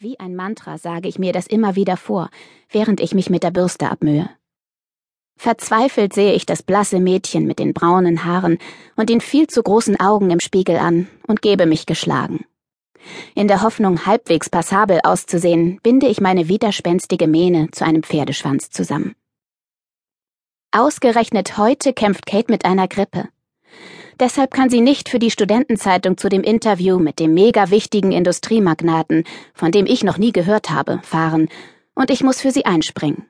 Wie ein Mantra sage ich mir das immer wieder vor, während ich mich mit der Bürste abmühe. Verzweifelt sehe ich das blasse Mädchen mit den braunen Haaren und den viel zu großen Augen im Spiegel an und gebe mich geschlagen. In der Hoffnung, halbwegs passabel auszusehen, binde ich meine widerspenstige Mähne zu einem Pferdeschwanz zusammen. Ausgerechnet heute kämpft Kate mit einer Grippe. Deshalb kann sie nicht für die Studentenzeitung zu dem Interview mit dem mega wichtigen Industriemagnaten, von dem ich noch nie gehört habe, fahren, und ich muss für sie einspringen.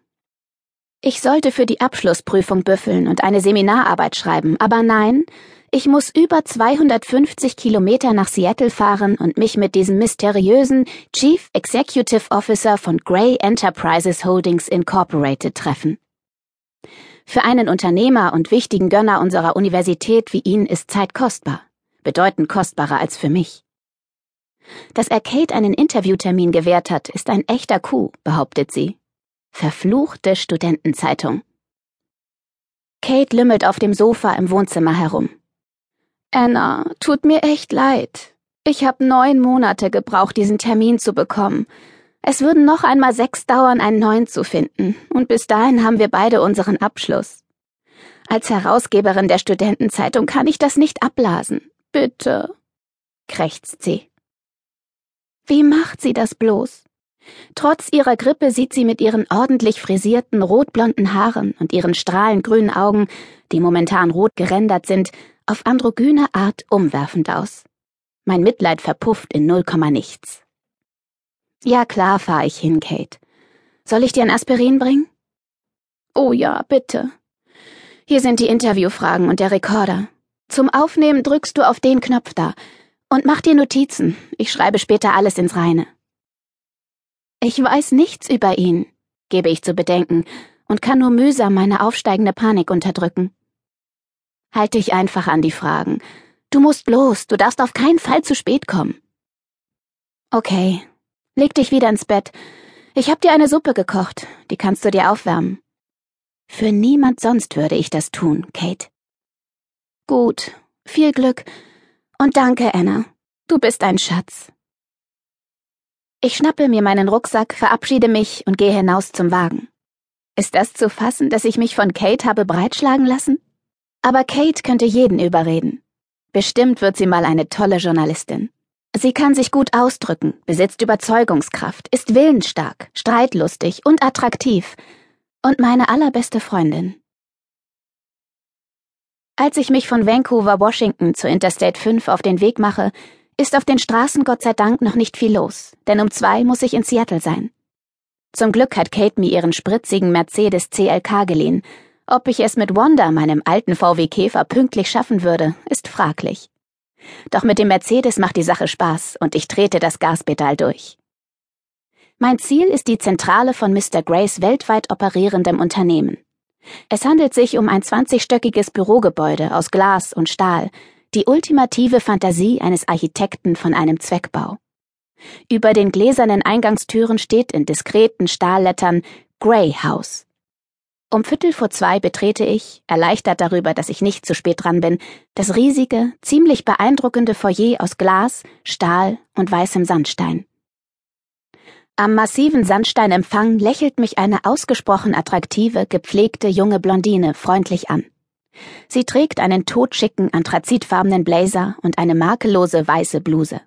Ich sollte für die Abschlussprüfung büffeln und eine Seminararbeit schreiben, aber nein, ich muss über 250 Kilometer nach Seattle fahren und mich mit diesem mysteriösen Chief Executive Officer von Gray Enterprises Holdings Incorporated treffen. Für einen Unternehmer und wichtigen Gönner unserer Universität wie ihn ist Zeit kostbar, bedeutend kostbarer als für mich. Dass er Kate einen Interviewtermin gewährt hat, ist ein echter Coup, behauptet sie. Verfluchte Studentenzeitung. Kate lümmelt auf dem Sofa im Wohnzimmer herum. Anna, tut mir echt leid. Ich habe neun Monate gebraucht, diesen Termin zu bekommen. Es würden noch einmal sechs dauern, einen neuen zu finden, und bis dahin haben wir beide unseren Abschluss. Als Herausgeberin der Studentenzeitung kann ich das nicht abblasen. Bitte, krächzt sie. Wie macht sie das bloß? Trotz ihrer Grippe sieht sie mit ihren ordentlich frisierten, rotblonden Haaren und ihren strahlend grünen Augen, die momentan rot gerendert sind, auf androgyne Art umwerfend aus. Mein Mitleid verpufft in null Komma nichts. Ja, klar, fahr ich hin, Kate. Soll ich dir ein Aspirin bringen? Oh ja, bitte. Hier sind die Interviewfragen und der Rekorder. Zum Aufnehmen drückst du auf den Knopf da und mach dir Notizen. Ich schreibe später alles ins Reine. Ich weiß nichts über ihn, gebe ich zu bedenken und kann nur mühsam meine aufsteigende Panik unterdrücken. Halt dich einfach an die Fragen. Du musst los, du darfst auf keinen Fall zu spät kommen. Okay, Leg dich wieder ins Bett. Ich hab dir eine Suppe gekocht, die kannst du dir aufwärmen. Für niemand sonst würde ich das tun, Kate. Gut, viel Glück und danke, Anna. Du bist ein Schatz. Ich schnappe mir meinen Rucksack, verabschiede mich und gehe hinaus zum Wagen. Ist das zu fassen, dass ich mich von Kate habe breitschlagen lassen? Aber Kate könnte jeden überreden. Bestimmt wird sie mal eine tolle Journalistin. Sie kann sich gut ausdrücken, besitzt Überzeugungskraft, ist willensstark, streitlustig und attraktiv und meine allerbeste Freundin. Als ich mich von Vancouver, Washington zu Interstate 5 auf den Weg mache, ist auf den Straßen Gott sei Dank noch nicht viel los, denn um zwei muss ich in Seattle sein. Zum Glück hat Kate mir ihren spritzigen Mercedes CLK geliehen. Ob ich es mit Wanda, meinem alten VW Käfer, pünktlich schaffen würde, ist fraglich. Doch mit dem Mercedes macht die Sache Spaß und ich trete das Gaspedal durch. Mein Ziel ist die Zentrale von Mr. Grays weltweit operierendem Unternehmen. Es handelt sich um ein 20-stöckiges Bürogebäude aus Glas und Stahl, die ultimative Fantasie eines Architekten von einem Zweckbau. Über den gläsernen Eingangstüren steht in diskreten Stahllettern Gray House. Um Viertel vor zwei betrete ich, erleichtert darüber, dass ich nicht zu spät dran bin, das riesige, ziemlich beeindruckende Foyer aus Glas, Stahl und weißem Sandstein. Am massiven Sandsteinempfang lächelt mich eine ausgesprochen attraktive, gepflegte junge Blondine freundlich an. Sie trägt einen totschicken, anthrazitfarbenen Blazer und eine makellose weiße Bluse.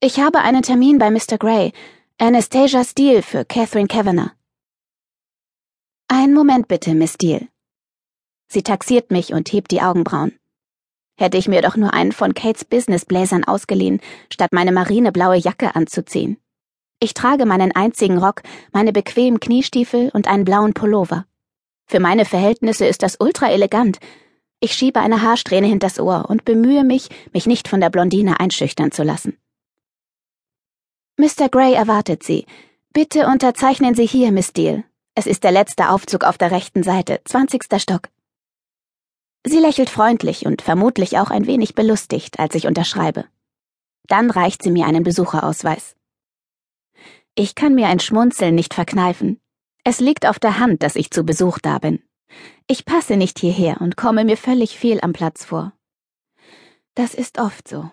Ich habe einen Termin bei Mr. Gray, Anastasia Steele für Catherine Kavanagh. Einen Moment bitte, Miss Steele. Sie taxiert mich und hebt die Augenbrauen. Hätte ich mir doch nur einen von Kates Businessbläsern ausgeliehen, statt meine marineblaue Jacke anzuziehen. Ich trage meinen einzigen Rock, meine bequemen Kniestiefel und einen blauen Pullover. Für meine Verhältnisse ist das ultra elegant. Ich schiebe eine Haarsträhne hinters Ohr und bemühe mich, mich nicht von der Blondine einschüchtern zu lassen. Mr. Gray erwartet Sie. Bitte unterzeichnen Sie hier, Miss Steele, es ist der letzte Aufzug auf der rechten Seite, zwanzigster Stock. Sie lächelt freundlich und vermutlich auch ein wenig belustigt, als ich unterschreibe. Dann reicht sie mir einen Besucherausweis. Ich kann mir ein Schmunzeln nicht verkneifen. Es liegt auf der Hand, dass ich zu Besuch da bin. Ich passe nicht hierher und komme mir völlig fehl am Platz vor. Das ist oft so.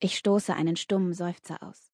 Ich stoße einen stummen Seufzer aus.